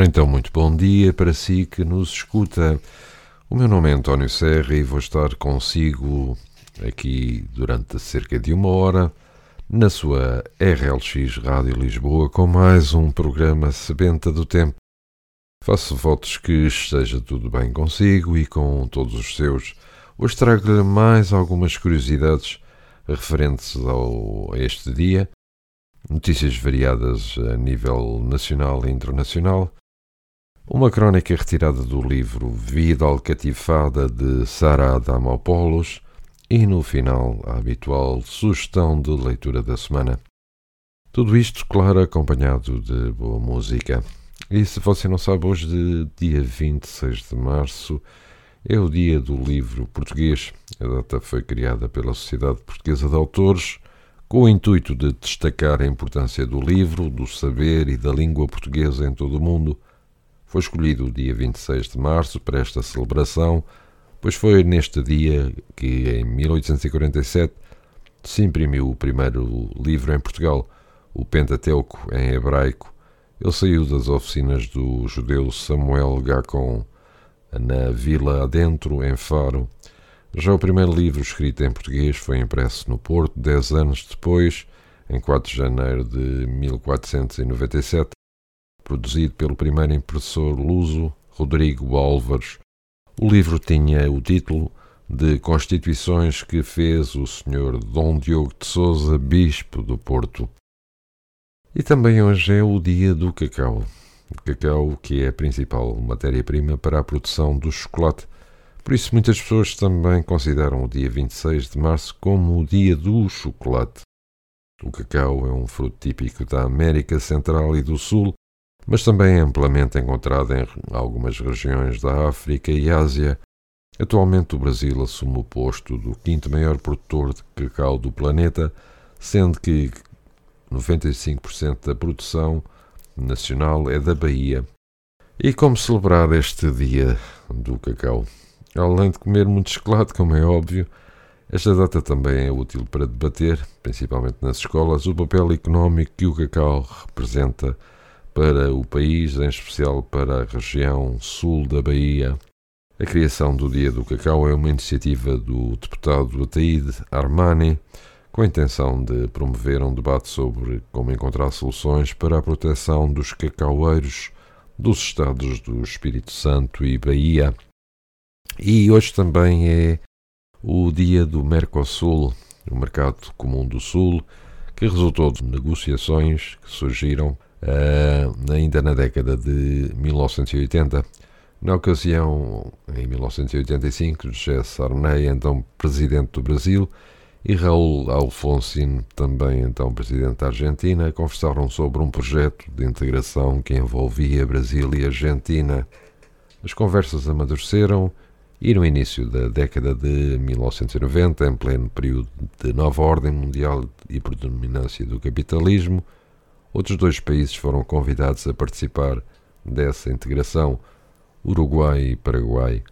Então, muito bom dia para si que nos escuta. O meu nome é António Serra e vou estar consigo aqui durante cerca de uma hora na sua RLX Rádio Lisboa com mais um programa Sebenta do Tempo. Faço votos que esteja tudo bem consigo e com todos os seus. Hoje trago-lhe mais algumas curiosidades referentes ao, a este dia, notícias variadas a nível nacional e internacional uma crónica retirada do livro Vida Alcatifada de Sara Adamopoulos e, no final, a habitual sugestão de leitura da semana. Tudo isto, claro, acompanhado de boa música. E se você não sabe, hoje, de dia 26 de março, é o dia do livro português. A data foi criada pela Sociedade Portuguesa de Autores com o intuito de destacar a importância do livro, do saber e da língua portuguesa em todo o mundo foi escolhido o dia 26 de março para esta celebração, pois foi neste dia que, em 1847, se imprimiu o primeiro livro em Portugal, o Pentateuco em hebraico. Ele saiu das oficinas do judeu Samuel Gacon, na Vila Adentro, em Faro. Já o primeiro livro escrito em português foi impresso no Porto dez anos depois, em 4 de janeiro de 1497, produzido pelo primeiro impressor luso Rodrigo Álvares. O livro tinha o título de Constituições que fez o Sr. Dom Diogo de Souza, Bispo do Porto. E também hoje é o dia do cacau. O cacau que é a principal matéria-prima para a produção do chocolate. Por isso, muitas pessoas também consideram o dia 26 de março como o dia do chocolate. O cacau é um fruto típico da América Central e do Sul mas também é amplamente encontrada em algumas regiões da África e Ásia. Atualmente, o Brasil assume o posto do quinto maior produtor de cacau do planeta, sendo que 95% da produção nacional é da Bahia. E como celebrar este dia do cacau? Além de comer muito chocolate, como é óbvio, esta data também é útil para debater, principalmente nas escolas, o papel económico que o cacau representa para o país, em especial para a região sul da Bahia. A criação do Dia do Cacau é uma iniciativa do deputado Ataíde Armani, com a intenção de promover um debate sobre como encontrar soluções para a proteção dos cacaueiros dos estados do Espírito Santo e Bahia. E hoje também é o dia do Mercosul, o Mercado Comum do Sul, que resultou de negociações que surgiram uh, ainda na década de 1980. Na ocasião, em 1985, José Sarney, então presidente do Brasil, e Raul Alfonsín, também então presidente da Argentina, conversaram sobre um projeto de integração que envolvia Brasil e Argentina. As conversas amadureceram e no início da década de 1990, em pleno período de nova ordem mundial e predominância do capitalismo, Outros dois países foram convidados a participar dessa integração, Uruguai e Paraguai.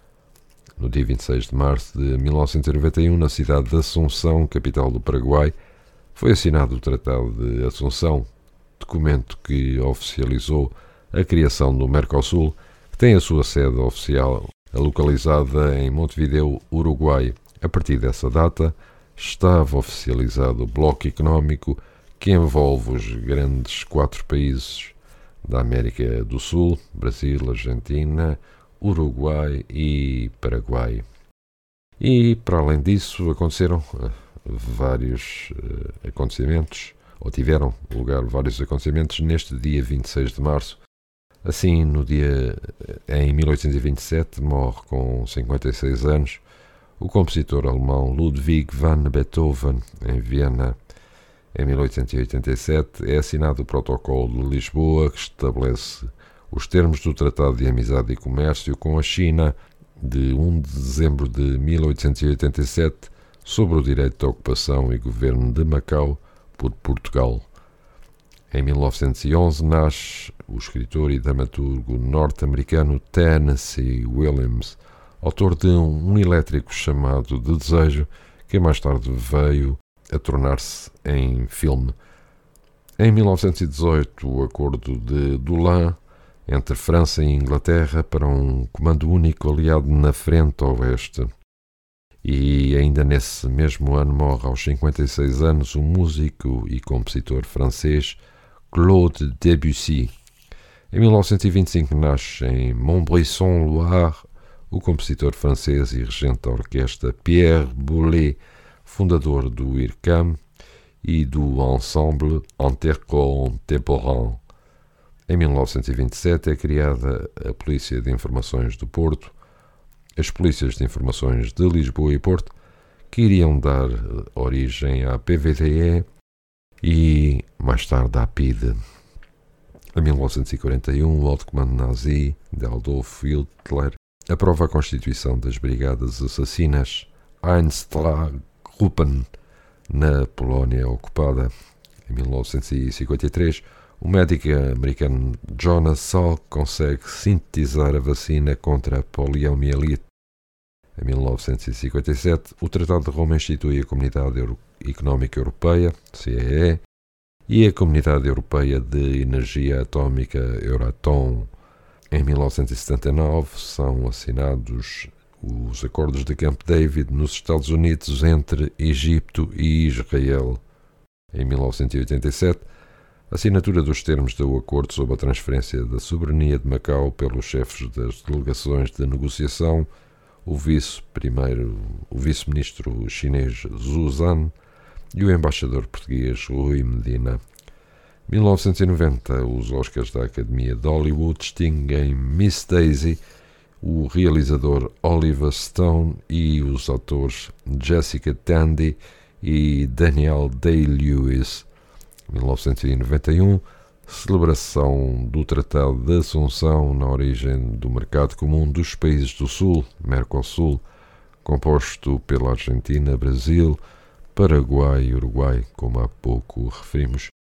No dia 26 de março de 1991, na cidade de Assunção, capital do Paraguai, foi assinado o Tratado de Assunção, documento que oficializou a criação do Mercosul, que tem a sua sede oficial localizada em Montevideo, Uruguai. A partir dessa data, estava oficializado o Bloco Económico que envolve os grandes quatro países da América do Sul: Brasil, Argentina, Uruguai e Paraguai. E, para além disso, aconteceram eh, vários uh, acontecimentos, ou tiveram lugar vários acontecimentos neste dia 26 de março. Assim, no dia eh, em 1827, morre com 56 anos o compositor alemão Ludwig van Beethoven, em Viena. Em 1887 é assinado o Protocolo de Lisboa, que estabelece os termos do Tratado de Amizade e Comércio com a China de 1 de dezembro de 1887 sobre o direito de ocupação e governo de Macau por Portugal. Em 1911 nasce o escritor e dramaturgo norte-americano Tennessee Williams, autor de um elétrico chamado De Desejo, que mais tarde veio a tornar-se em filme. Em 1918, o Acordo de Doulan entre França e Inglaterra para um comando único aliado na frente oeste. E ainda nesse mesmo ano morre aos 56 anos o músico e compositor francês Claude Debussy. Em 1925 nasce em Montbrison-Loire o compositor francês e regente da orquestra Pierre Boulez, fundador do IRCAM e do Ensemble Intercontemporain. Em 1927 é criada a Polícia de Informações do Porto, as Polícias de Informações de Lisboa e Porto, que iriam dar origem à PVDE e mais tarde à PIDE. Em 1941, o alto comando nazi de Adolf Hitler aprova a constituição das Brigadas Assassinas Einsatzgruppen na Polónia ocupada. Em 1953, o médico americano Jonas Salk consegue sintetizar a vacina contra a poliomielite. Em 1957, o Tratado de Roma institui a Comunidade Económica Europeia, CEE, e a Comunidade Europeia de Energia Atômica, Euratom. Em 1979, são assinados os Acordos de Camp David nos Estados Unidos entre Egito e Israel. Em 1987, Assinatura dos termos do acordo sobre a transferência da soberania de Macau pelos chefes das delegações de negociação, o vice-primeiro, o vice-ministro chinês Zhu Zan e o embaixador português Rui Medina. 1990, os Oscars da Academia de Hollywood distinguem Miss Daisy, o realizador Oliver Stone e os atores Jessica Tandy e Daniel Day-Lewis. 1991, celebração do Tratado de Assunção na origem do Mercado Comum dos Países do Sul, Mercosul, composto pela Argentina, Brasil, Paraguai e Uruguai, como há pouco referimos.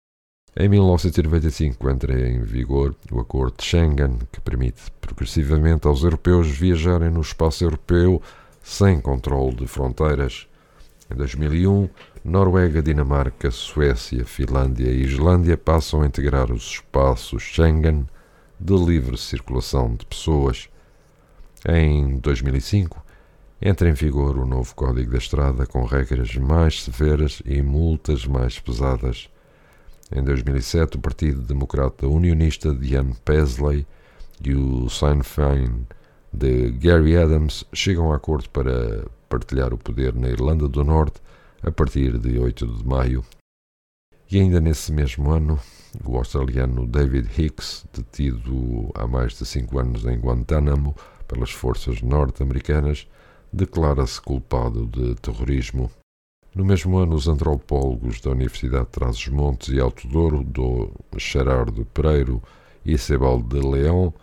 Em 1995 entra em vigor o Acordo de Schengen, que permite progressivamente aos europeus viajarem no espaço europeu sem controle de fronteiras. Em 2001, Noruega, Dinamarca, Suécia, Finlândia e Islândia passam a integrar os espaços Schengen de livre circulação de pessoas. Em 2005, entra em vigor o novo Código da Estrada com regras mais severas e multas mais pesadas. Em 2007, o Partido Democrata Unionista de Ian Paisley e o Sinn Féin de Gary Adams chegam a acordo para partilhar o poder na Irlanda do Norte a partir de 8 de maio. E ainda nesse mesmo ano, o australiano David Hicks, detido há mais de cinco anos em Guantánamo pelas forças norte-americanas, declara-se culpado de terrorismo. No mesmo ano, os antropólogos da Universidade de Trás-os-Montes e Alto Douro, do Gerardo Pereiro e Sebal de Leão,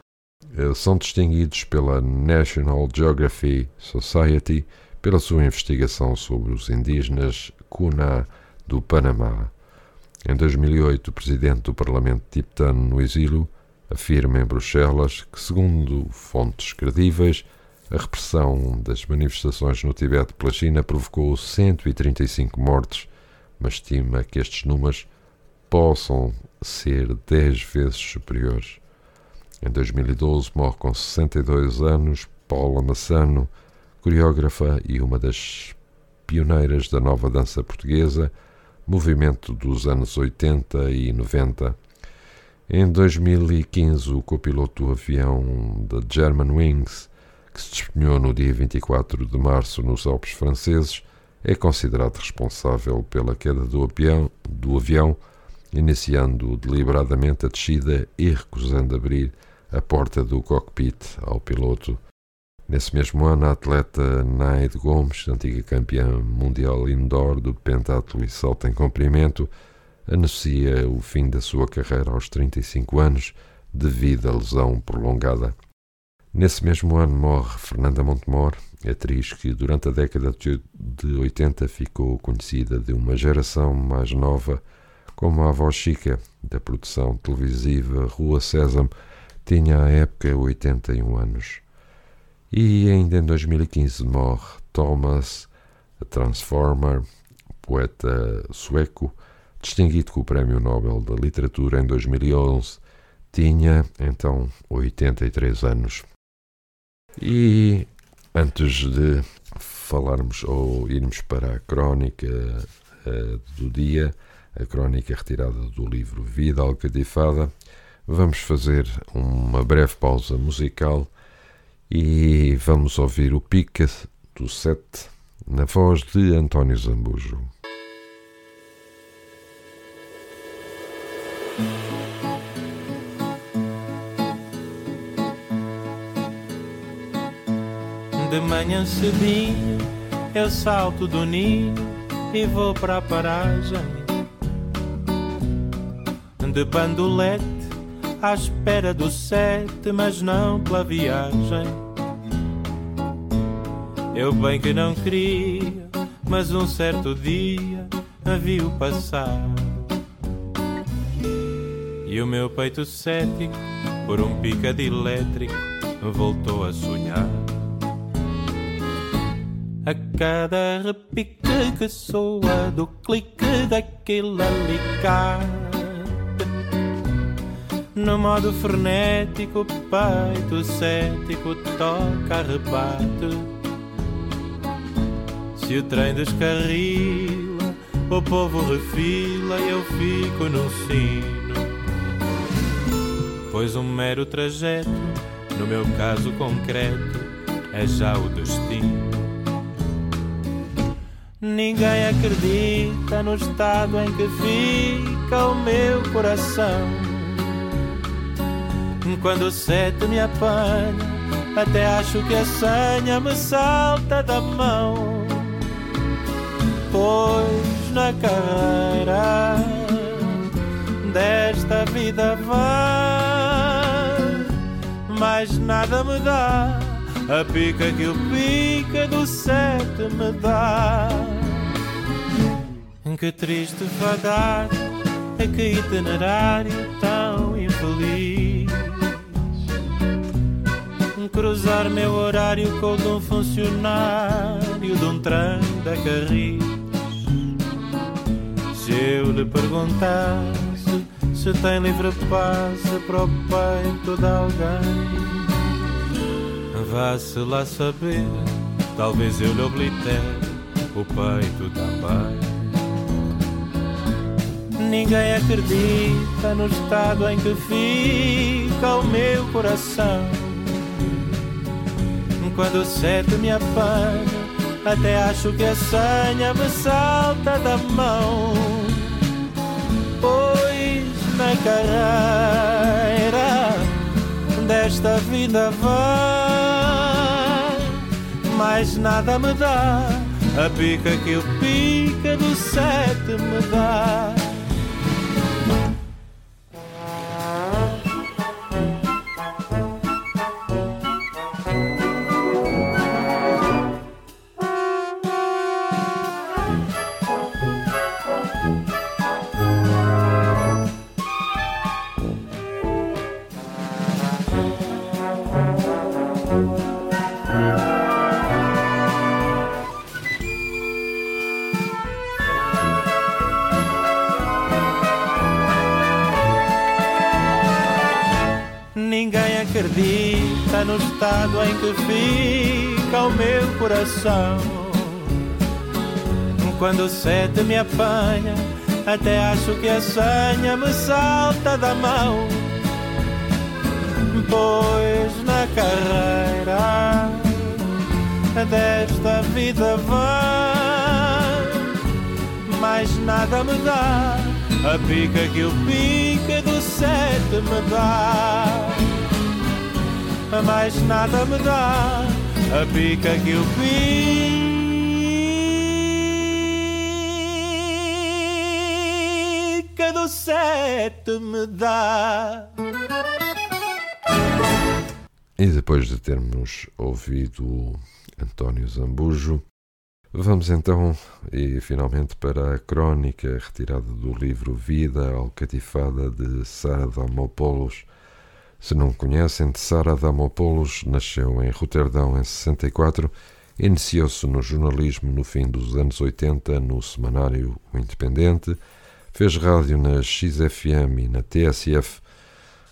eh, são distinguidos pela National Geography Society pela sua investigação sobre os indígenas Cuna do Panamá. Em 2008, o presidente do Parlamento tibetano no exílio afirma em Bruxelas que, segundo fontes credíveis, a repressão das manifestações no Tibete pela China provocou 135 mortes, mas estima que estes números possam ser 10 vezes superiores. Em 2012, morre com 62 anos Paula Massano, coreógrafa e uma das pioneiras da nova dança portuguesa, movimento dos anos 80 e 90. Em 2015, o copiloto do avião da Germanwings, que se despenhou no dia 24 de março nos Alpes franceses, é considerado responsável pela queda do avião, do avião iniciando deliberadamente a descida e recusando abrir a porta do cockpit ao piloto. Nesse mesmo ano, a atleta Naide Gomes, antiga campeã mundial indoor do pentatlo e salto em comprimento, anuncia o fim da sua carreira aos 35 anos devido à lesão prolongada. Nesse mesmo ano morre Fernanda Montemor, atriz que durante a década de 80 ficou conhecida de uma geração mais nova como a avó Chica, da produção televisiva Rua Sésamo, tinha à época 81 anos. E ainda em 2015 morre Thomas Transformer, poeta sueco, distinguido com o Prémio Nobel da Literatura em 2011, tinha então 83 anos. E antes de falarmos ou irmos para a crónica uh, do dia, a crónica retirada do livro Vida Alcadifada, vamos fazer uma breve pausa musical e vamos ouvir o Pica do Sete na voz de António Zambujo. Manhã cedinho eu salto do ninho e vou para a paragem de bandolete à espera do sete, mas não pela viagem. Eu bem que não queria, mas um certo dia a viu passar. E o meu peito cético, por um pica de elétrico, voltou a sonhar. A cada repique que soa do clique daquele alicate. No modo frenético, peito cético toca rebate. Se o trem descarrila, o povo refila e eu fico no sino. Pois um mero trajeto, no meu caso concreto, é já o destino Ninguém acredita no estado em que fica o meu coração. Quando o sete me apanha, até acho que a senha me salta da mão. Pois na carreira desta vida vai, mais nada me dá a pica que o pica do sete me dá. Que triste fadar, é que itinerário tão infeliz. Cruzar meu horário com o de um funcionário de um trem da Carris. Se eu lhe perguntasse se tem livre passe para o peito de alguém Vá-se lá saber, talvez eu lhe oblitere o peito também. Ninguém acredita no estado em que fica o meu coração. Quando o sete me apanha, até acho que a senha me salta da mão. Pois na carreira desta vida vai, mais nada me dá. A pica que o pica do sete me dá. Fica o meu coração. Quando o sete me apanha, até acho que a senha me salta da mão. Pois na carreira desta vida vai, mais nada me dá. A pica que o pica do sete me dá mais nada me dá a pica que o pica do sete me dá. E depois de termos ouvido António Zambujo, vamos então e finalmente para a crónica retirada do livro Vida Alcatifada de Sara Damopoulos. Se não conhecem, Sara Damopoulos nasceu em Roterdão em 64, iniciou-se no jornalismo no fim dos anos 80 no semanário O Independente, fez rádio na XFM e na TSF,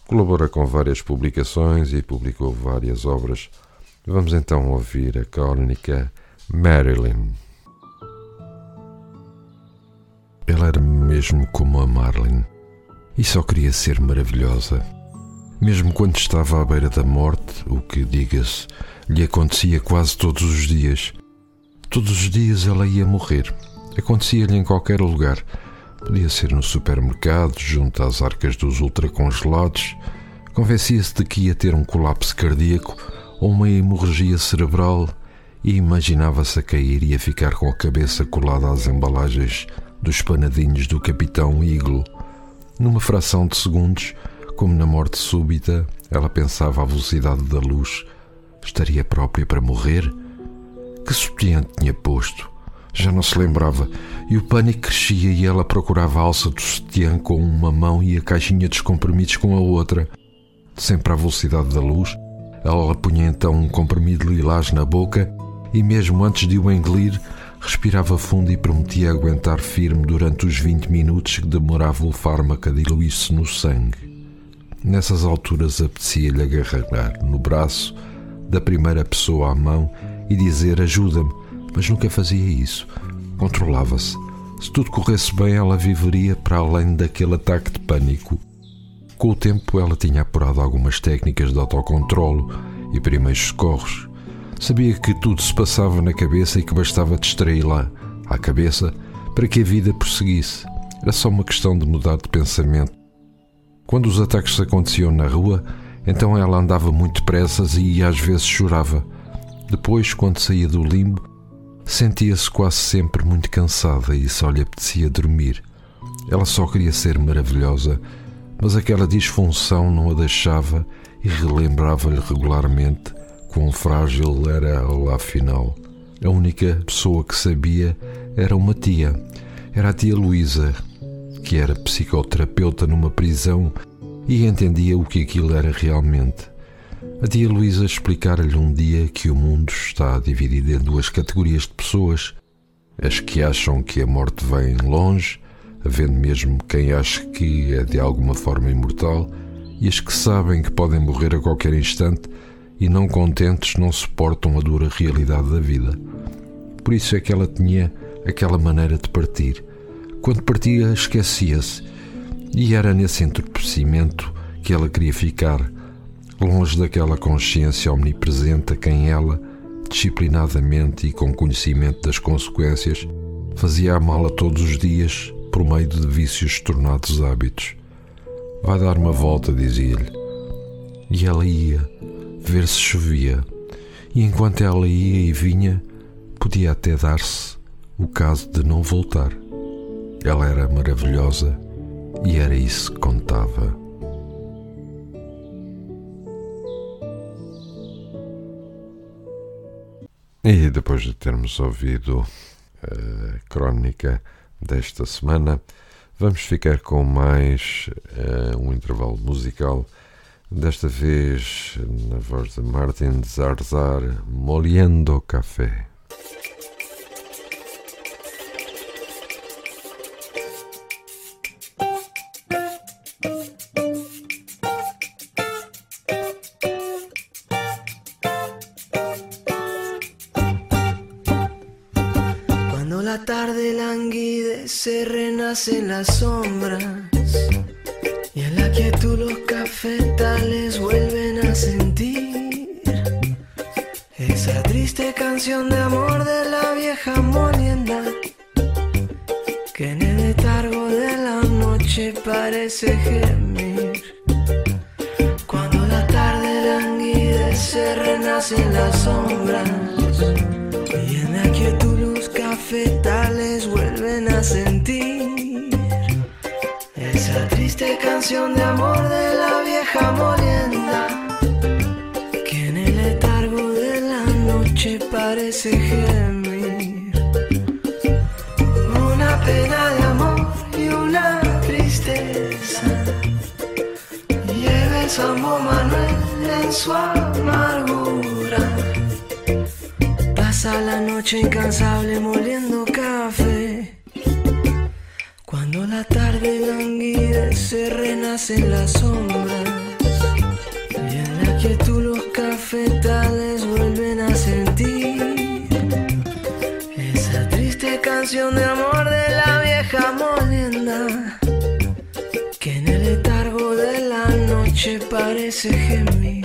colabora com várias publicações e publicou várias obras. Vamos então ouvir a crónica Marilyn. Ela era mesmo como a Marlene e só queria ser maravilhosa. Mesmo quando estava à beira da morte, o que, diga-se, lhe acontecia quase todos os dias. Todos os dias ela ia morrer. Acontecia-lhe em qualquer lugar. Podia ser no supermercado, junto às arcas dos ultracongelados. Convencia-se de que ia ter um colapso cardíaco ou uma hemorragia cerebral e imaginava-se a cair e a ficar com a cabeça colada às embalagens dos panadinhos do Capitão Iglo. Numa fração de segundos, como na morte súbita, ela pensava à velocidade da luz. Estaria própria para morrer? Que sutiã tinha posto? Já não se lembrava, e o pânico crescia e ela procurava a alça do sutiã com uma mão e a caixinha dos comprimidos com a outra. Sempre à velocidade da luz, ela punha então um comprimido lilás na boca e, mesmo antes de o engolir, respirava fundo e prometia aguentar firme durante os 20 minutos que demorava o fármaco a diluir-se no sangue. Nessas alturas apetecia-lhe agarrar no braço da primeira pessoa à mão e dizer ajuda-me, mas nunca fazia isso. Controlava-se. Se tudo corresse bem, ela viveria para além daquele ataque de pânico. Com o tempo, ela tinha apurado algumas técnicas de autocontrolo e primeiros socorros. Sabia que tudo se passava na cabeça e que bastava distraí-la à cabeça para que a vida prosseguisse. Era só uma questão de mudar de pensamento quando os ataques aconteciam na rua, então ela andava muito depressa e às vezes chorava. Depois, quando saía do limbo, sentia-se quase sempre muito cansada e só lhe apetecia dormir. Ela só queria ser maravilhosa, mas aquela disfunção não a deixava e relembrava-lhe regularmente quão frágil era ela afinal. A única pessoa que sabia era uma tia. Era a tia Luísa, que era psicoterapeuta numa prisão e entendia o que aquilo era realmente. A tia Luísa explicara-lhe um dia que o mundo está dividido em duas categorias de pessoas: as que acham que a morte vem longe, havendo mesmo quem ache que é de alguma forma imortal, e as que sabem que podem morrer a qualquer instante e, não contentes, não suportam a dura realidade da vida. Por isso é que ela tinha aquela maneira de partir quando partia, esquecia-se, e era nesse entorpecimento que ela queria ficar, longe daquela consciência omnipresente a quem ela, disciplinadamente e com conhecimento das consequências, fazia a mala todos os dias por meio de vícios tornados hábitos. Vai dar uma volta, dizia-lhe. E ela ia, ver se chovia, e enquanto ela ia e vinha, podia até dar-se o caso de não voltar. Ela era maravilhosa e era isso que contava. E depois de termos ouvido a crónica desta semana, vamos ficar com mais uh, um intervalo musical, desta vez na voz de Martin Zarzar, Moliendo Café. En las sombras y en la quietud los cafetales vuelven a sentir esa triste canción de amor de la vieja molienda que en el letargo de la noche parece gemir. Cuando la tarde languidece renace en las sombras y en la quietud los cafetales vuelven a sentir canción de amor de la vieja molienda que en el letargo de la noche parece gemir. Una pena de amor y una tristeza. Lleva el Sambo Manuel en su amargura. Pasa la noche incansable moliendo café. La tarde languidece renacen las sombras y en la quietud los cafetales vuelven a sentir esa triste canción de amor de la vieja molienda que en el letargo de la noche parece gemir.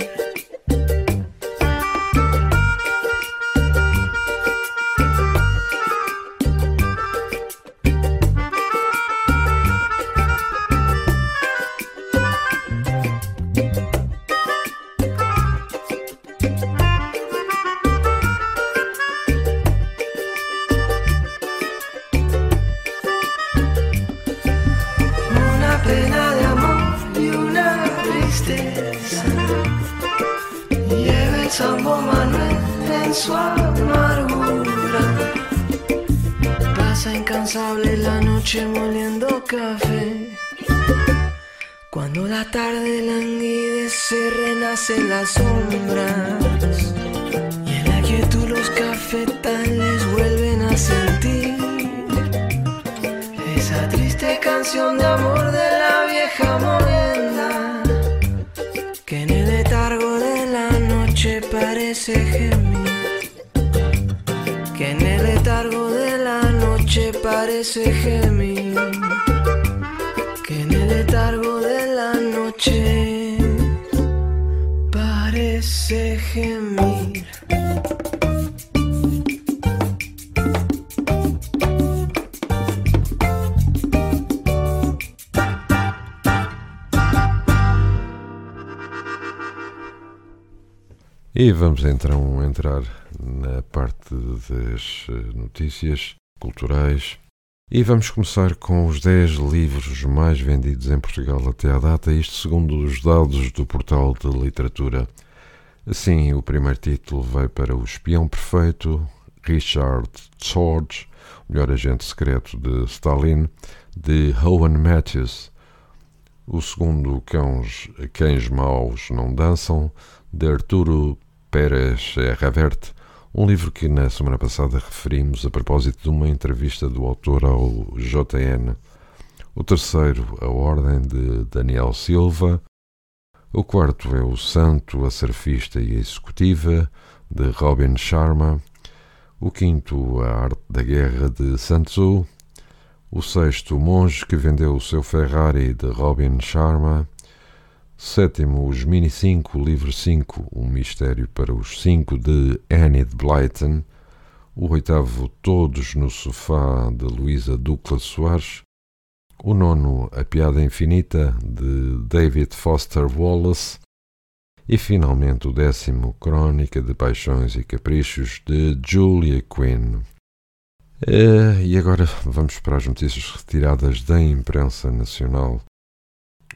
Parece gemir. Que en el letargo de la noche parece gemir. E vamos então entrar na parte das eh, notícias culturais. E vamos começar com os 10 livros mais vendidos em Portugal até à data, isto segundo os dados do portal de literatura. Assim, o primeiro título vai para O Espião Perfeito, Richard George, o melhor agente secreto de Stalin, de Owen Matthews. O segundo, Cães, Cães Maus Não Dançam, de Arturo Pérez Reverte, um livro que na semana passada referimos a propósito de uma entrevista do autor ao JN. O terceiro, A Ordem de Daniel Silva. O quarto é O Santo, a Surfista e a Executiva, de Robin Sharma. O quinto, A Arte da Guerra, de Sun Tzu. O sexto, O Monge que Vendeu o Seu Ferrari, de Robin Sharma. Sétimo, Os Mini 5, Livro 5, Um Mistério para os 5, de Enid Blyton. O oitavo, Todos no Sofá, de Luísa Ducla Soares. O nono, A Piada Infinita, de David Foster Wallace. E finalmente o décimo, Crónica de Paixões e Caprichos, de Julia Quinn. Eh, e agora vamos para as notícias retiradas da imprensa nacional.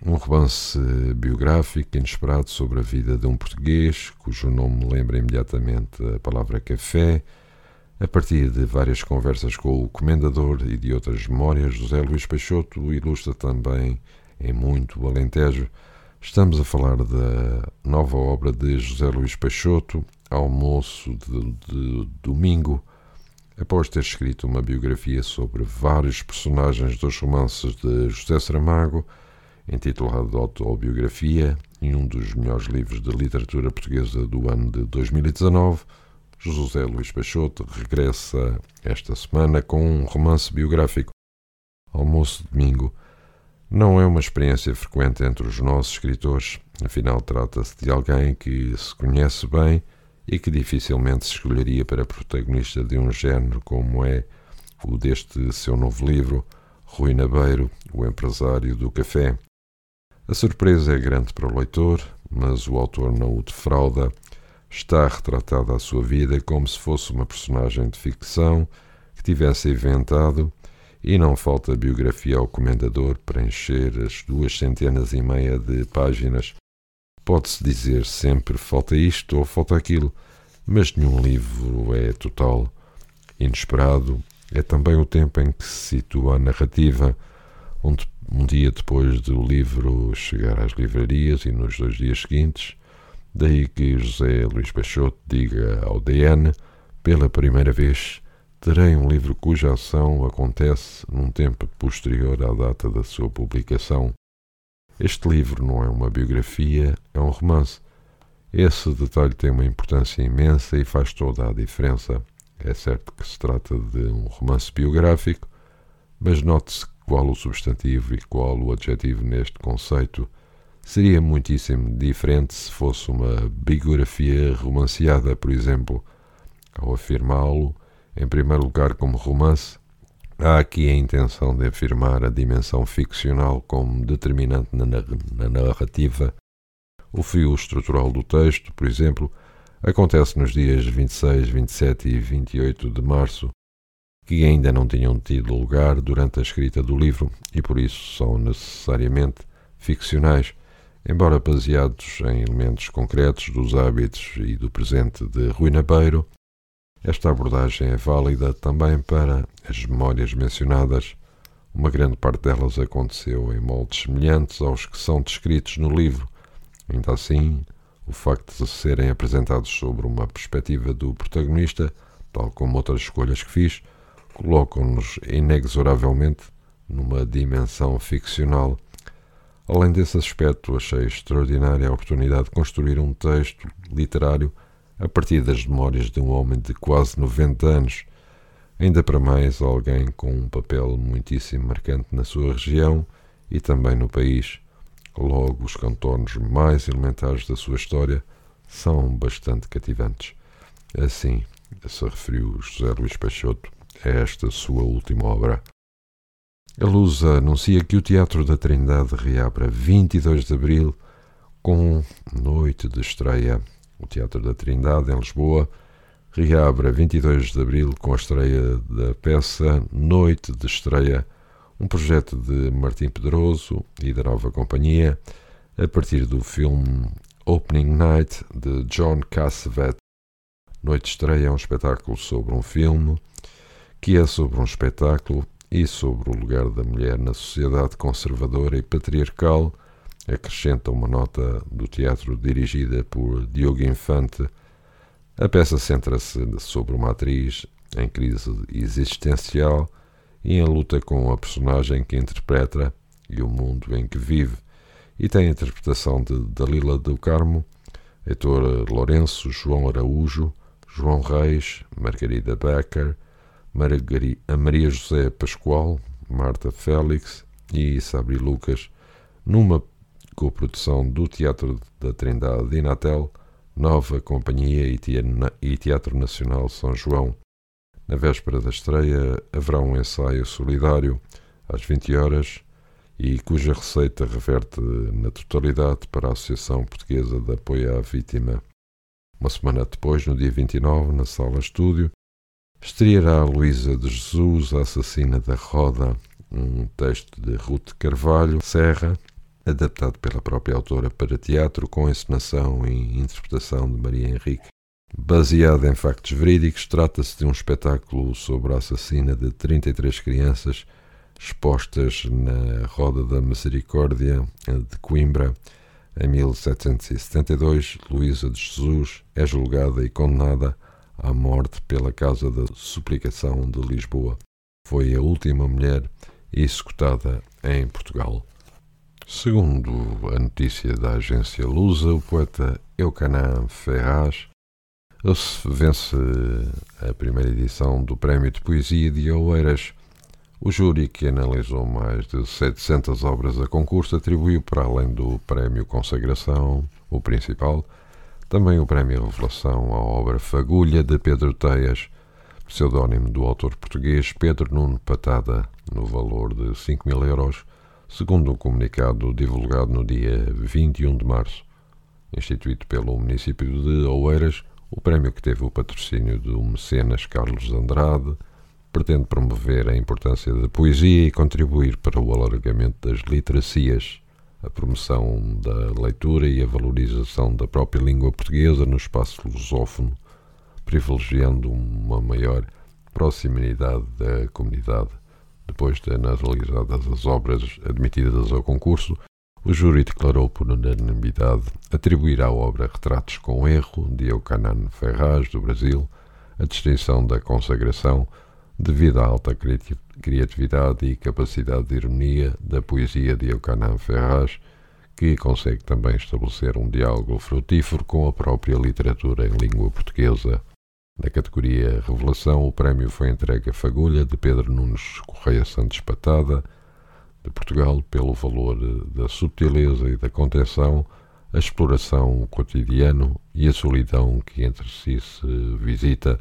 Um romance biográfico inesperado sobre a vida de um português, cujo nome lembra imediatamente a palavra café, a partir de várias conversas com o comendador e de outras memórias, José Luís Peixoto ilustra também em muito o Alentejo. Estamos a falar da nova obra de José Luís Peixoto, Almoço de, de Domingo, após ter escrito uma biografia sobre vários personagens dos romances de José Saramago, intitulado Autobiografia, em um dos melhores livros de literatura portuguesa do ano de 2019, José Luís Peixoto regressa esta semana com um romance biográfico. Almoço de Domingo não é uma experiência frequente entre os nossos escritores, afinal trata-se de alguém que se conhece bem e que dificilmente se escolheria para protagonista de um género como é o deste seu novo livro, Rui Nabeiro, o empresário do café. A surpresa é grande para o leitor, mas o autor não o defrauda. Está retratada a sua vida como se fosse uma personagem de ficção que tivesse inventado e não falta biografia ao comendador para encher as duas centenas e meia de páginas. Pode-se dizer sempre falta isto ou falta aquilo, mas nenhum livro é total. Inesperado é também o tempo em que se situa a narrativa, onde um dia depois do livro chegar às livrarias e nos dois dias seguintes, daí que José Luís Peixoto diga ao DN, pela primeira vez, terei um livro cuja ação acontece num tempo posterior à data da sua publicação. Este livro não é uma biografia, é um romance. Esse detalhe tem uma importância imensa e faz toda a diferença. É certo que se trata de um romance biográfico, mas note-se qual o substantivo e qual o adjetivo neste conceito. Seria muitíssimo diferente se fosse uma biografia romanceada, por exemplo. Ao afirmá-lo, em primeiro lugar, como romance, há aqui a intenção de afirmar a dimensão ficcional como determinante na, na narrativa. O fio estrutural do texto, por exemplo, acontece nos dias 26, 27 e 28 de março, que ainda não tinham tido lugar durante a escrita do livro e por isso são necessariamente ficcionais, embora baseados em elementos concretos dos hábitos e do presente de Rui Nabeiro, esta abordagem é válida também para as memórias mencionadas. Uma grande parte delas aconteceu em moldes semelhantes aos que são descritos no livro. Ainda assim, o facto de serem apresentados sobre uma perspectiva do protagonista, tal como outras escolhas que fiz, colocam-nos inexoravelmente numa dimensão ficcional. Além desse aspecto, achei extraordinária a oportunidade de construir um texto literário a partir das memórias de um homem de quase 90 anos, ainda para mais alguém com um papel muitíssimo marcante na sua região e também no país. Logo, os contornos mais elementares da sua história são bastante cativantes. Assim se referiu José Luís Peixoto esta sua última obra. A Lusa anuncia que o Teatro da Trindade reabre a 22 de abril com noite de estreia o Teatro da Trindade, em Lisboa, reabre a 22 de abril com a estreia da peça Noite de Estreia, um projeto de Martim Pedroso e da nova companhia, a partir do filme Opening Night de John Cassavet. Noite de Estreia é um espetáculo sobre um filme que é sobre um espetáculo e sobre o lugar da mulher na sociedade conservadora e patriarcal acrescenta uma nota do teatro dirigida por Diogo Infante. A peça centra-se sobre uma atriz em crise existencial e em luta com a personagem que interpreta e o mundo em que vive, e tem a interpretação de Dalila do Carmo, Heitor Lourenço, João Araújo, João Reis, Margarida Becker, Margari Maria José Pascoal, Marta Félix e Sabri Lucas, numa coprodução do Teatro da Trindade de Inatel, Nova Companhia e Teatro Nacional São João. Na véspera da estreia haverá um ensaio solidário às 20 horas e cuja receita reverte na totalidade para a Associação Portuguesa de Apoio à Vítima. Uma semana depois, no dia 29, na sala estúdio, estreará Luísa de Jesus, a assassina da Roda, um texto de Ruth Carvalho Serra, adaptado pela própria autora para teatro, com encenação e interpretação de Maria Henrique. Baseado em factos verídicos, trata-se de um espetáculo sobre a assassina de 33 crianças expostas na Roda da Misericórdia de Coimbra. Em 1772, Luísa de Jesus é julgada e condenada à morte pela causa da suplicação de Lisboa. Foi a última mulher executada em Portugal. Segundo a notícia da agência Lusa, o poeta Eucanã Ferraz vence a primeira edição do Prémio de Poesia de Oeiras. O júri, que analisou mais de 700 obras a concurso, atribuiu, para além do Prémio Consagração, o principal, também o Prémio Revelação à obra Fagulha de Pedro Teias, pseudónimo do autor português Pedro Nuno Patada, no valor de 5 mil euros, segundo um comunicado divulgado no dia 21 de março. Instituído pelo município de Oeiras, o prémio que teve o patrocínio do mecenas Carlos Andrade pretende promover a importância da poesia e contribuir para o alargamento das literacias, a promoção da leitura e a valorização da própria língua portuguesa no espaço lusófono, privilegiando uma maior proximidade da comunidade. Depois de analisadas as obras admitidas ao concurso, o júri declarou por unanimidade atribuir à obra Retratos com Erro, de Eucanan Ferraz, do Brasil, a distinção da consagração devido à alta criatividade e capacidade de ironia da poesia de Eucanan Ferraz, que consegue também estabelecer um diálogo frutífero com a própria literatura em língua portuguesa. Na categoria Revelação, o prémio foi entregue a Fagulha, de Pedro Nunes Correia Santos Patada, de Portugal pelo valor da subtileza e da contenção, a exploração, o cotidiano e a solidão que entre si se visita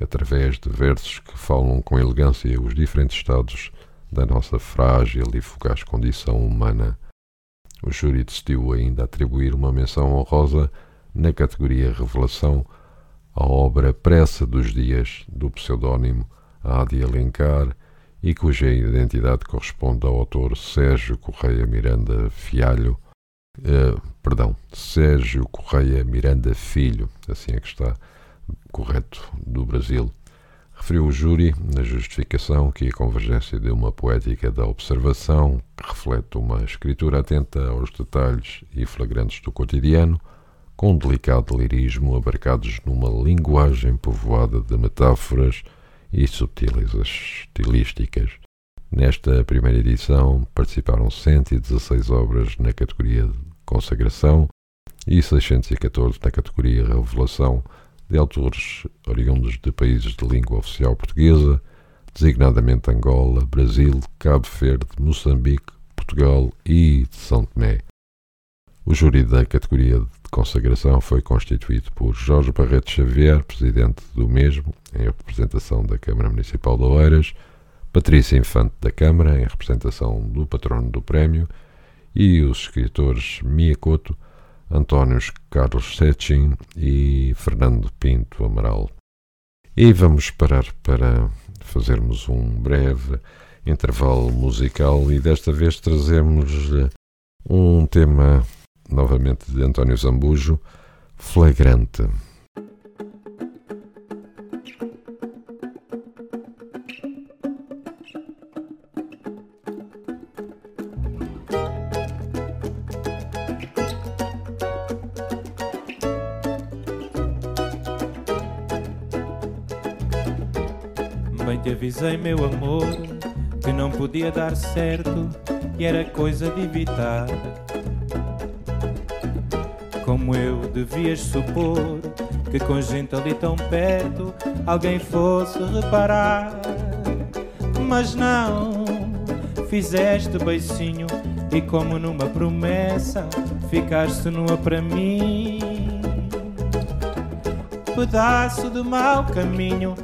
através de versos que falam com elegância os diferentes estados da nossa frágil e fugaz condição humana. O júri decidiu ainda atribuir uma menção honrosa na categoria Revelação à obra Pressa dos Dias, do pseudónimo Adi Alencar, e cuja identidade corresponde ao autor Sérgio Correia Miranda Fialho, eh, perdão, Sérgio Correia Miranda Filho, assim é que está correto, do Brasil. Referiu o júri, na justificação, que a convergência de uma poética da observação, que reflete uma escritura atenta aos detalhes e flagrantes do cotidiano, com um delicado lirismo abarcados numa linguagem povoada de metáforas, e sutilezas estilísticas. Nesta primeira edição participaram 116 obras na categoria consagração e 614 na categoria revelação de autores oriundos de países de língua oficial portuguesa, designadamente Angola, Brasil, Cabo Verde, Moçambique, Portugal e de São Tomé. O júri da categoria de consagração foi constituído por Jorge Barreto Xavier, presidente do mesmo, em representação da Câmara Municipal de Oeiras, Patrícia Infante da Câmara, em representação do patrono do prémio, e os escritores Mia Couto, António Carlos Setchin e Fernando Pinto Amaral. E vamos parar para fazermos um breve intervalo musical e desta vez trazemos um tema novamente de António Zambujo, flagrante. Avisei, meu amor, que não podia dar certo e era coisa de evitar como eu devias supor que com gente ali tão perto alguém fosse reparar. Mas não, fizeste beicinho e como numa promessa ficaste nua para mim. Pedaço de mau caminho,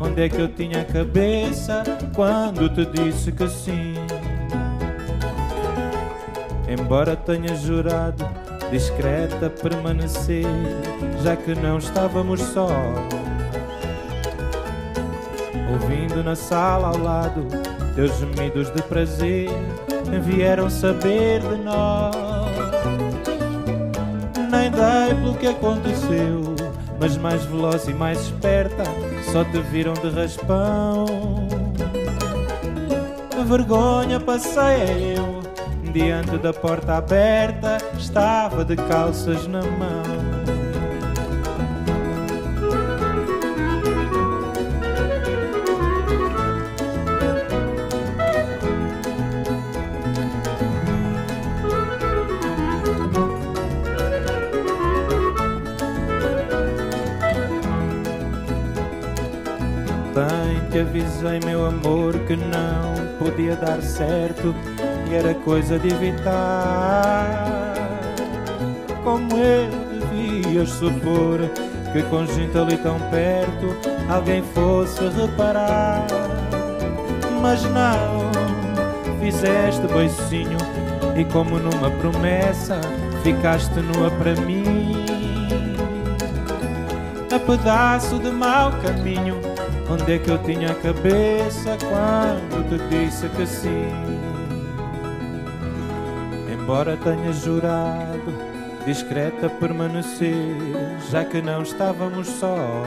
onde é que eu tinha a cabeça quando te disse que sim? Embora tenha jurado discreta permanecer, já que não estávamos só. Ouvindo na sala ao lado teus gemidos de prazer, vieram saber de nós. Nem dei pelo que aconteceu, mas mais veloz e mais esperta, só te viram de raspão. Vergonha passei eu Diante da porta aberta estava de calças na mão. Te avisei, meu amor, que não podia dar certo e era coisa de evitar. Como eu devias supor que com gente ali tão perto alguém fosse reparar. Mas não, fizeste beicinho e como numa promessa ficaste nua para mim. A pedaço de mau caminho, Onde é que eu tinha a cabeça quando te disse que sim? Embora tenha jurado discreta permanecer, já que não estávamos sós.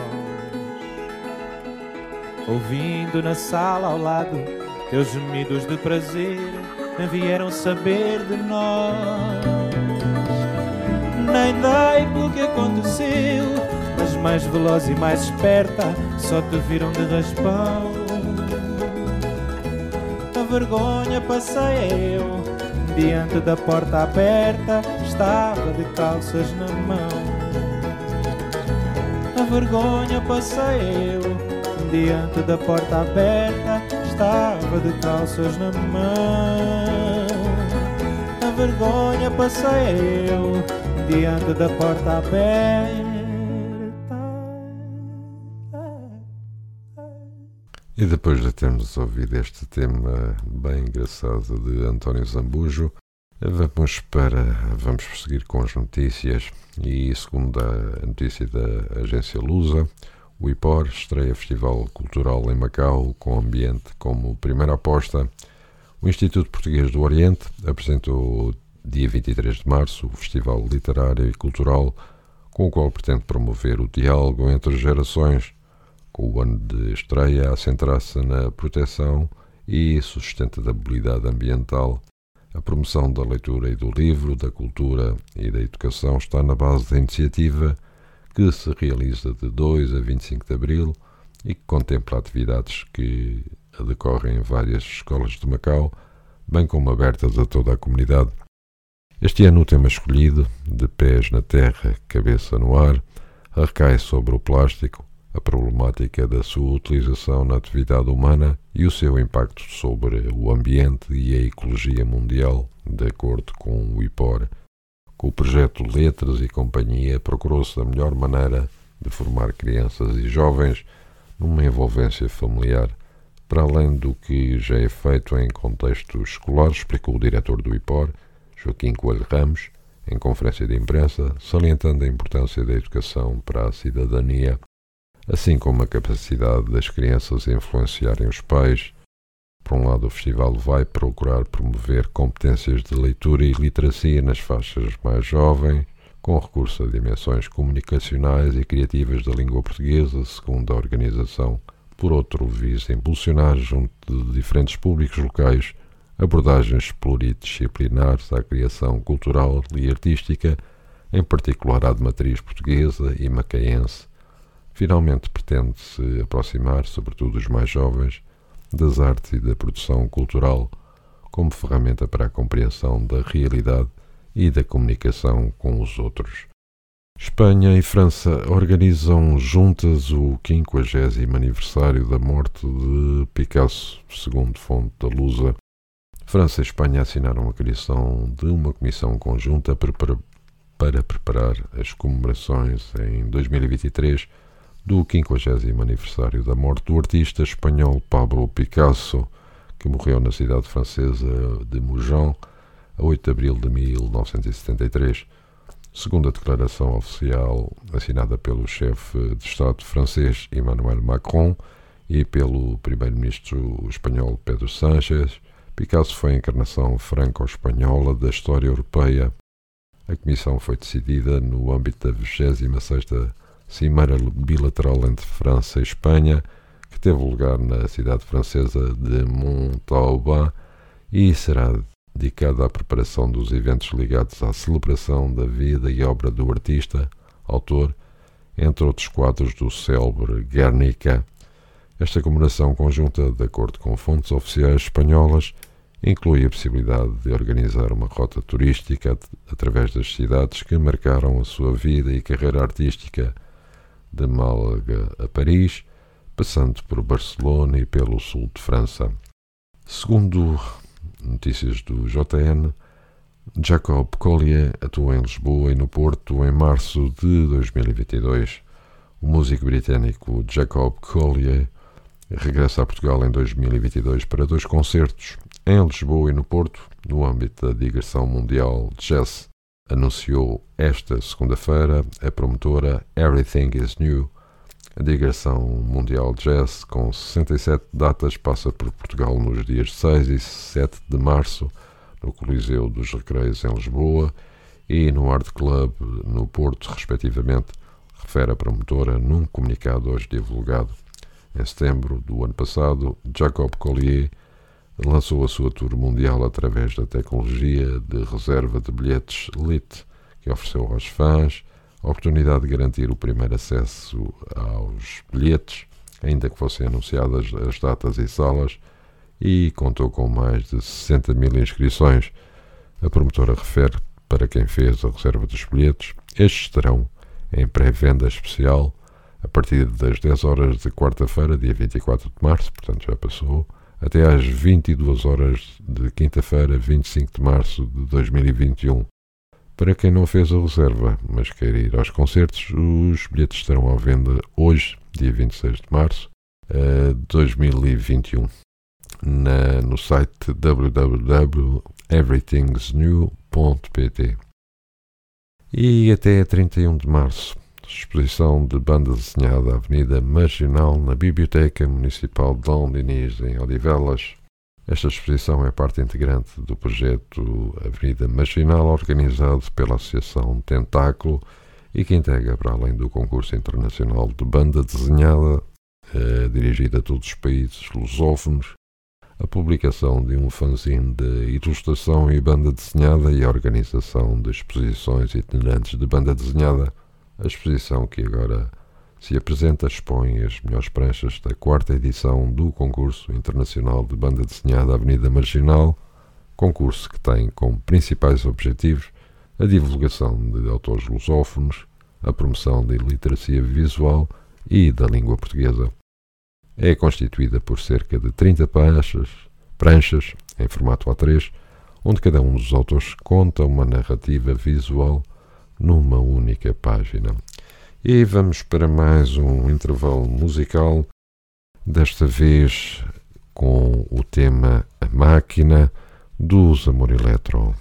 Ouvindo na sala ao lado teus gemidos de prazer, vieram saber de nós. Nem dei pelo que aconteceu, mais veloz e mais esperta, só te viram de raspão. A vergonha passei eu Diante da porta aberta estava de calças na mão. A vergonha passei eu. Diante da porta aberta estava de calças na mão. A vergonha passei eu. Diante da porta aberta. E depois de termos ouvido este tema bem engraçado de António Zambujo, vamos para vamos prosseguir com as notícias e segundo a notícia da agência Lusa, o IPOR estreia Festival Cultural em Macau com ambiente como primeira aposta. O Instituto Português do Oriente apresentou dia 23 de março o Festival Literário e Cultural com o qual pretende promover o diálogo entre gerações o ano de estreia a centrar-se na proteção e sustentabilidade ambiental. A promoção da leitura e do livro, da cultura e da educação está na base da iniciativa que se realiza de 2 a 25 de abril e que contempla atividades que decorrem em várias escolas de Macau, bem como abertas a toda a comunidade. Este ano o tema escolhido, de pés na terra, cabeça no ar, recai sobre o plástico, a problemática da sua utilização na atividade humana e o seu impacto sobre o ambiente e a ecologia mundial, de acordo com o IPOR. Com o projeto Letras e Companhia, procurou-se a melhor maneira de formar crianças e jovens numa envolvência familiar, para além do que já é feito em contexto escolar, explicou o diretor do IPOR, Joaquim Coelho Ramos, em conferência de imprensa, salientando a importância da educação para a cidadania assim como a capacidade das crianças influenciarem os pais. Por um lado, o festival vai procurar promover competências de leitura e literacia nas faixas mais jovens, com recurso a dimensões comunicacionais e criativas da língua portuguesa, segundo a organização. Por outro, visa impulsionar, junto de diferentes públicos locais, abordagens pluridisciplinares à criação cultural e artística, em particular à de matriz portuguesa e macaense, Finalmente pretende-se aproximar, sobretudo os mais jovens, das artes e da produção cultural como ferramenta para a compreensão da realidade e da comunicação com os outros. Espanha e França organizam juntas o 50 aniversário da morte de Picasso, segundo fonte da Lusa. França e Espanha assinaram a criação de uma comissão conjunta para, para preparar as comemorações em 2023 do 50 aniversário da morte do artista espanhol Pablo Picasso, que morreu na cidade francesa de Mougins a 8 de abril de 1973. Segundo a declaração oficial assinada pelo chefe de Estado francês Emmanuel Macron e pelo primeiro-ministro espanhol Pedro Sánchez, Picasso foi a encarnação franco-espanhola da história europeia. A comissão foi decidida no âmbito da 26ª cimeira bilateral entre França e Espanha, que teve lugar na cidade francesa de Montauban e será dedicada à preparação dos eventos ligados à celebração da vida e obra do artista, autor, entre outros quadros do célebre Guernica. Esta comemoração conjunta, de acordo com fontes oficiais espanholas, inclui a possibilidade de organizar uma rota turística através das cidades que marcaram a sua vida e carreira artística de Málaga a Paris, passando por Barcelona e pelo sul de França. Segundo notícias do JN, Jacob Collier atuou em Lisboa e no Porto em março de 2022. O músico britânico Jacob Collier regressa a Portugal em 2022 para dois concertos em Lisboa e no Porto, no âmbito da digressão mundial Jazz anunciou esta segunda-feira a promotora Everything is New, A digressão mundial jazz, com 67 datas, passa por Portugal nos dias 6 e 7 de março, no Coliseu dos Recreios em Lisboa e no Art Club no Porto, respectivamente, refere a promotora num comunicado hoje divulgado. Em setembro do ano passado, Jacob Collier lançou a sua tour mundial através da tecnologia de reserva de bilhetes LIT, que ofereceu aos fãs a oportunidade de garantir o primeiro acesso aos bilhetes, ainda que fossem anunciadas as datas e salas, e contou com mais de 60 mil inscrições. A promotora refere para quem fez a reserva dos bilhetes, estes estarão em pré-venda especial a partir das 10 horas de quarta-feira, dia 24 de março, portanto já passou, até às 22 horas de quinta-feira, 25 de março de 2021. Para quem não fez a reserva, mas quer ir aos concertos, os bilhetes estarão à venda hoje, dia 26 de março de 2021, na, no site www.everythingsnew.pt. E até 31 de março, exposição de banda desenhada Avenida Marginal na Biblioteca Municipal de Dom Dinis, em Odivelas. Esta exposição é parte integrante do projeto Avenida Marginal, organizado pela Associação Tentáculo e que integra, para além do concurso internacional de banda desenhada, eh, dirigida a todos os países lusófonos, a publicação de um fanzine de ilustração e banda desenhada e a organização de exposições itinerantes de banda desenhada a exposição que agora se apresenta expõe as melhores pranchas da quarta edição do concurso internacional de banda desenhada Avenida Marginal, concurso que tem como principais objetivos a divulgação de autores lusófonos, a promoção da literacia visual e da língua portuguesa. É constituída por cerca de 30 pranchas, pranchas em formato A3, onde cada um dos autores conta uma narrativa visual numa única página. E vamos para mais um intervalo musical, desta vez com o tema A Máquina dos Amor Eletro.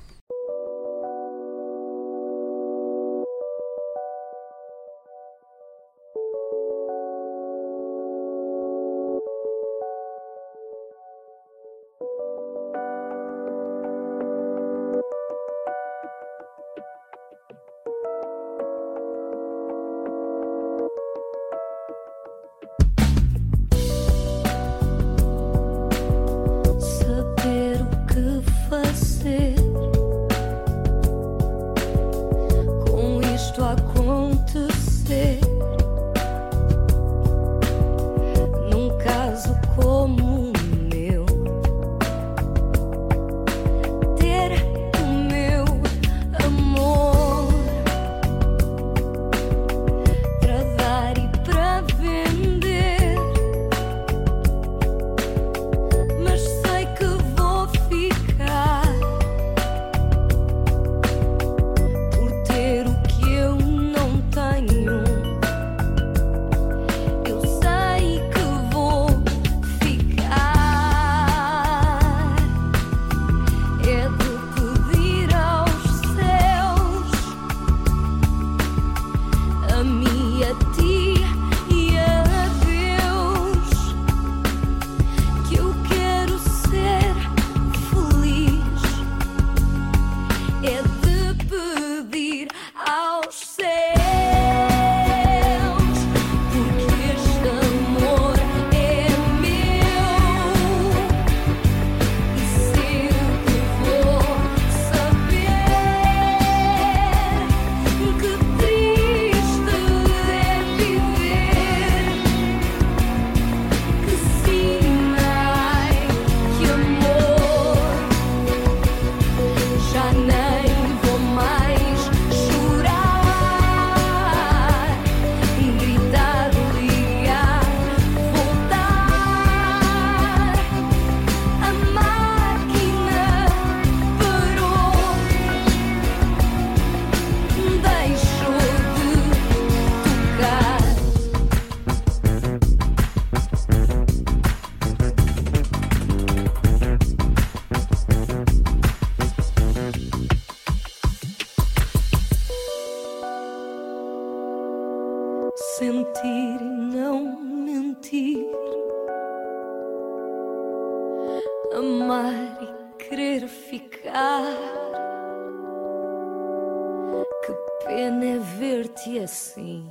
Assim.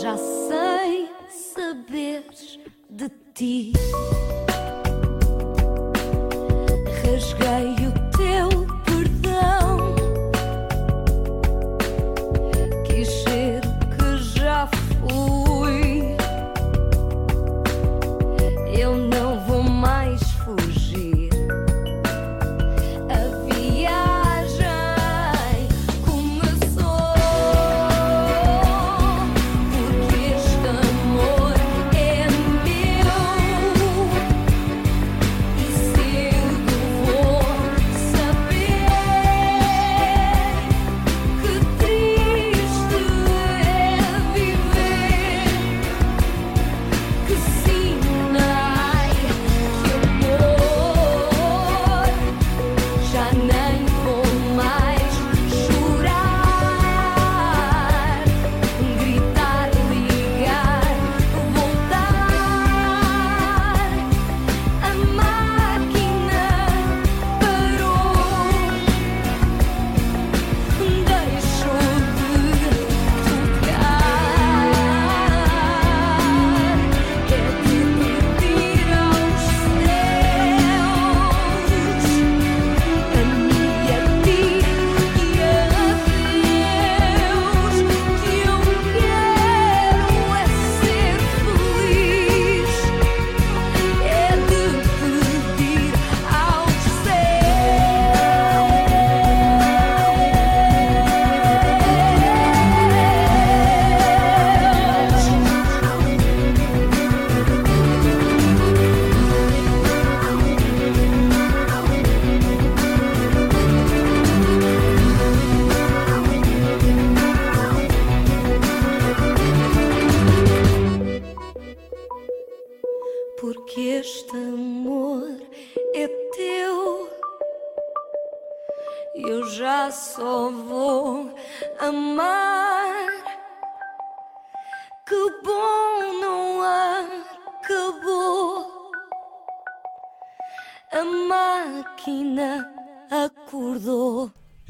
Já sei saberes de ti. Rasguei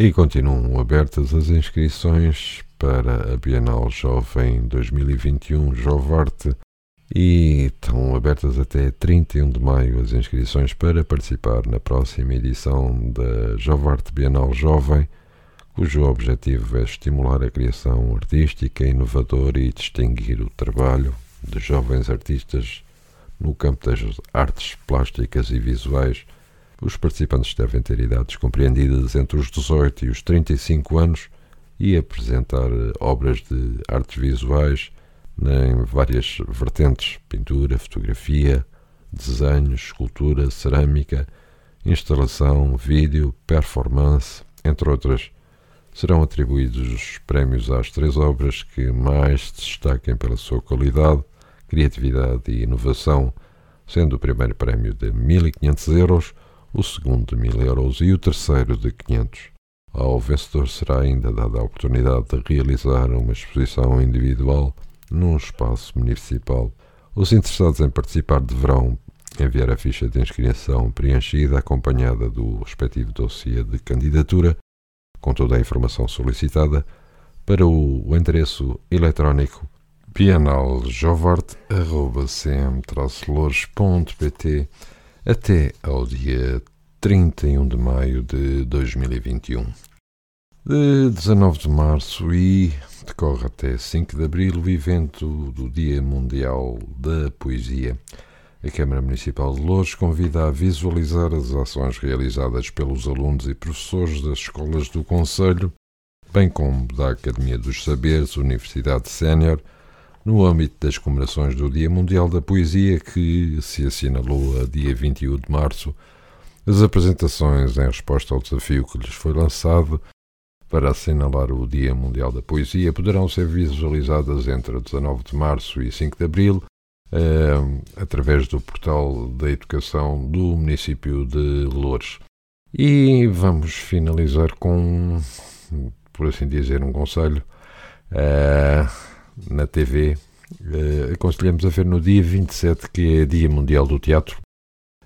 E continuam abertas as inscrições para a Bienal Jovem 2021 Jovarte e estão abertas até 31 de maio as inscrições para participar na próxima edição da Jovarte Bienal Jovem, cujo objetivo é estimular a criação artística inovadora e distinguir o trabalho de jovens artistas no campo das artes plásticas e visuais os participantes devem ter idades compreendidas entre os 18 e os 35 anos e apresentar eh, obras de artes visuais em várias vertentes: pintura, fotografia, desenho, escultura, cerâmica, instalação, vídeo, performance, entre outras. Serão atribuídos os prémios às três obras que mais se destaquem pela sua qualidade, criatividade e inovação, sendo o primeiro prémio de 1.500 euros o segundo de 1000 euros e o terceiro de 500. Ao vencedor será ainda dada a oportunidade de realizar uma exposição individual num espaço municipal. Os interessados em participar deverão enviar a ficha de inscrição preenchida acompanhada do respectivo dossiê de candidatura, com toda a informação solicitada, para o endereço eletrónico bienaljovart.cm-louros.pt até ao dia 31 de maio de 2021. De 19 de março e decorre até 5 de abril o evento do Dia Mundial da Poesia. A Câmara Municipal de Lourdes convida a visualizar as ações realizadas pelos alunos e professores das escolas do Conselho, bem como da Academia dos Saberes, Universidade Sénior, no âmbito das comemorações do Dia Mundial da Poesia, que se assinalou a dia 21 de março, as apresentações em resposta ao desafio que lhes foi lançado para assinalar o Dia Mundial da Poesia poderão ser visualizadas entre 19 de março e 5 de abril eh, através do portal da educação do município de Loures. E vamos finalizar com, por assim dizer, um conselho. Eh, na TV. Uh, eh, aconselhamos a ver no dia 27, que é Dia Mundial do Teatro.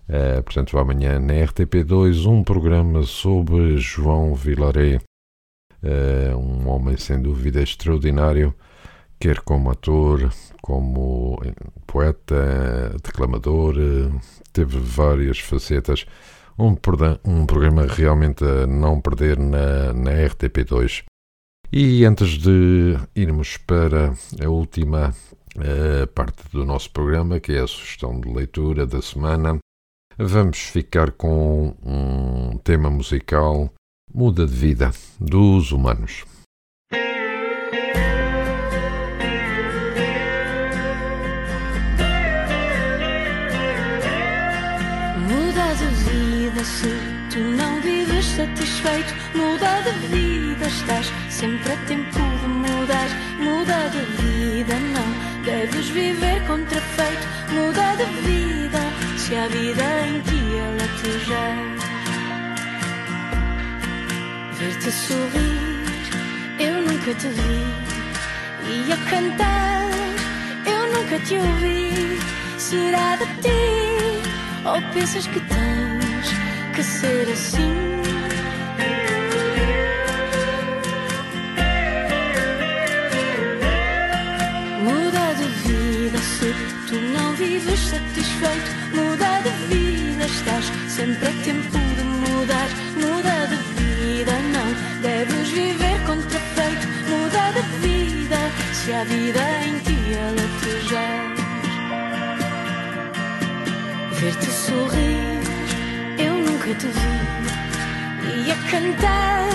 Uh, portanto, amanhã na RTP2 um programa sobre João Vilaré, uh, um homem sem dúvida extraordinário, quer como ator, como poeta, declamador, teve várias facetas. Um, um, programa realmente a não perder na, na RTP2. E antes de irmos para a última parte do nosso programa, que é a sugestão de leitura da semana, vamos ficar com um tema musical Muda de Vida dos Humanos. Muda de vida se tu não satisfeito. Muda de vida, estás sempre a tempo de mudar. Muda de vida, não deves viver contrafeito. Muda de vida se a vida em ti ela te já ver-te sorrir eu nunca te vi e a cantar eu nunca te ouvi será de ti ou pensas que tens que ser assim vives satisfeito Muda de vida, estás sempre a tempo de mudar. Muda de vida, não deves viver contrafeito. Muda de vida, se a vida em ti ela te já. Ver-te sorrir, eu nunca te vi. E a cantar,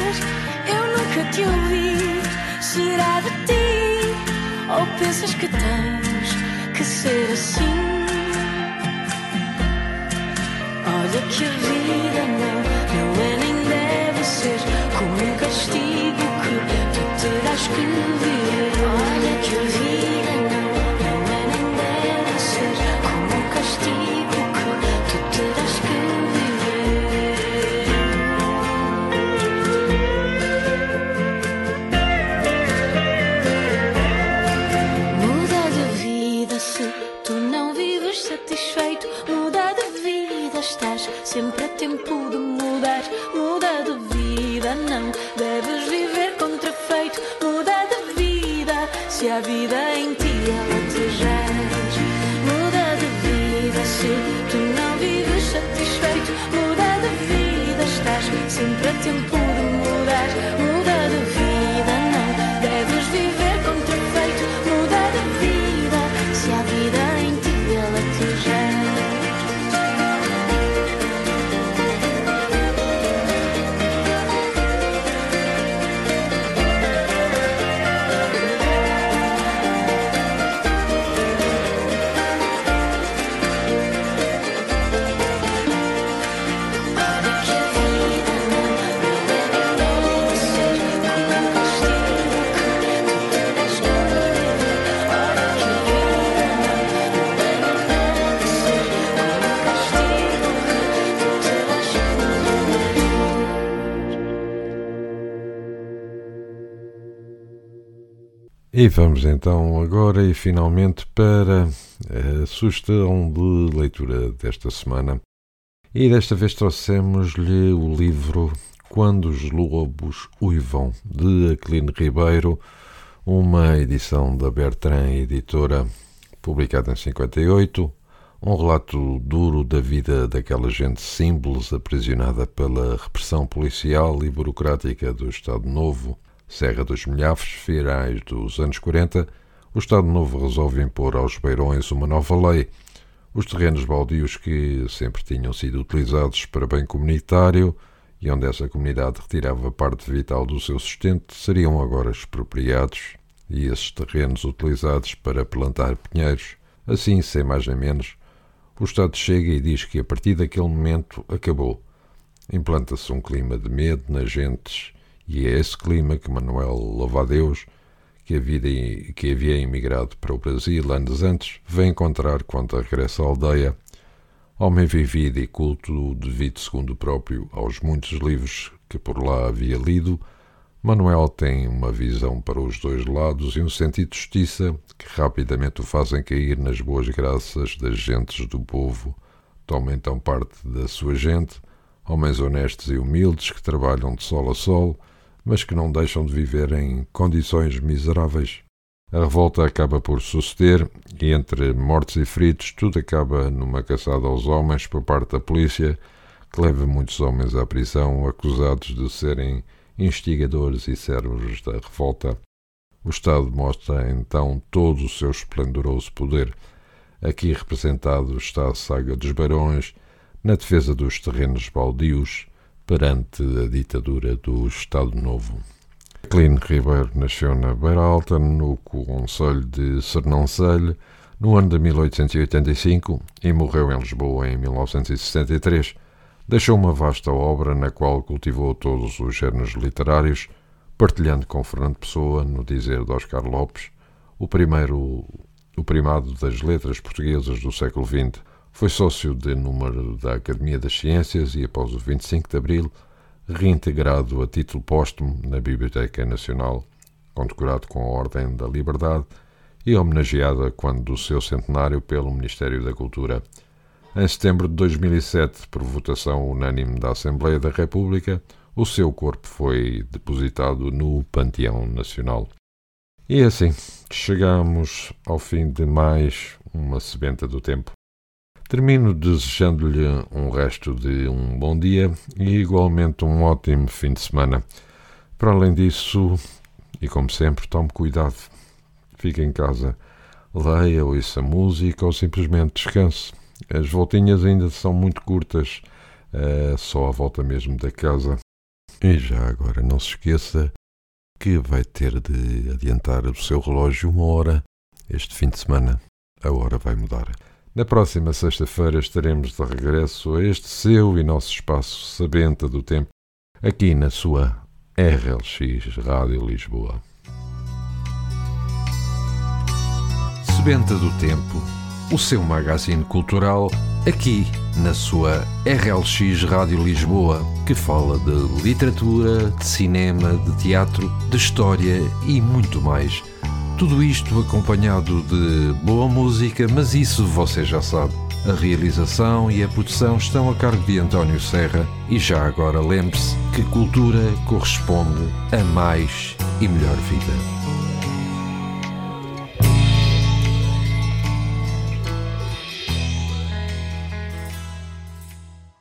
eu nunca te ouvi. Será de ti, ou pensas que tens que ser assim? Olha que a vida não, não é nem deve ser como um castigo que tu terás que. E vamos então agora e finalmente para a sugestão de leitura desta semana. E desta vez trouxemos-lhe o livro Quando os Lobos Uivam, de Aquilino Ribeiro, uma edição da Bertrand Editora, publicada em 58, um relato duro da vida daquela gente simples aprisionada pela repressão policial e burocrática do Estado Novo, Serra dos Milhafres, finais dos anos 40, o Estado Novo resolve impor aos beirões uma nova lei. Os terrenos baldios que sempre tinham sido utilizados para bem comunitário e onde essa comunidade retirava parte vital do seu sustento seriam agora expropriados e esses terrenos utilizados para plantar pinheiros. Assim, sem mais nem menos, o Estado chega e diz que a partir daquele momento acabou. Implanta-se um clima de medo nas gentes e é esse clima que Manuel Louvadeus, que havia, que havia emigrado para o Brasil anos antes, vem encontrar quando regressa à aldeia. Homem vivido e culto, devido segundo próprio aos muitos livros que por lá havia lido, Manuel tem uma visão para os dois lados e um sentido de justiça que rapidamente o fazem cair nas boas graças das gentes do povo, toma então parte da sua gente, homens honestos e humildes que trabalham de sol a sol, mas que não deixam de viver em condições miseráveis. A revolta acaba por suceder e, entre mortos e feridos, tudo acaba numa caçada aos homens por parte da polícia, que leva muitos homens à prisão acusados de serem instigadores e servos da revolta. O Estado mostra então todo o seu esplendoroso poder. Aqui representado está a saga dos barões na defesa dos terrenos baldios perante a ditadura do Estado Novo. Clean Ribeiro nasceu na Beira Alta, no Conselho de Sernancelho, no ano de 1885 e morreu em Lisboa em 1963. Deixou uma vasta obra na qual cultivou todos os géneros literários, partilhando com Fernando Pessoa, no dizer de Oscar Lopes, o primeiro o primado das letras portuguesas do século XX. Foi sócio de número da Academia das Ciências e, após o 25 de Abril, reintegrado a título póstumo na Biblioteca Nacional, condecorado com a Ordem da Liberdade e homenageada quando do seu centenário pelo Ministério da Cultura. Em setembro de 2007, por votação unânime da Assembleia da República, o seu corpo foi depositado no Panteão Nacional. E assim, chegamos ao fim de mais uma sebenta do tempo. Termino desejando-lhe um resto de um bom dia e igualmente um ótimo fim de semana. Para além disso, e como sempre, tome cuidado. Fique em casa, leia, ouça música ou simplesmente descanse. As voltinhas ainda são muito curtas, é só a volta mesmo da casa. E já agora não se esqueça que vai ter de adiantar o seu relógio uma hora este fim de semana. A hora vai mudar. Na próxima sexta-feira estaremos de regresso a este seu e nosso espaço Sabenta do Tempo, aqui na sua RLX Rádio Lisboa. Sebenta do Tempo, o seu magazine cultural, aqui na sua RLX Rádio Lisboa, que fala de literatura, de cinema, de teatro, de história e muito mais tudo isto acompanhado de boa música, mas isso você já sabe. A realização e a produção estão a cargo de António Serra e já agora lembre-se que cultura corresponde a mais e melhor vida.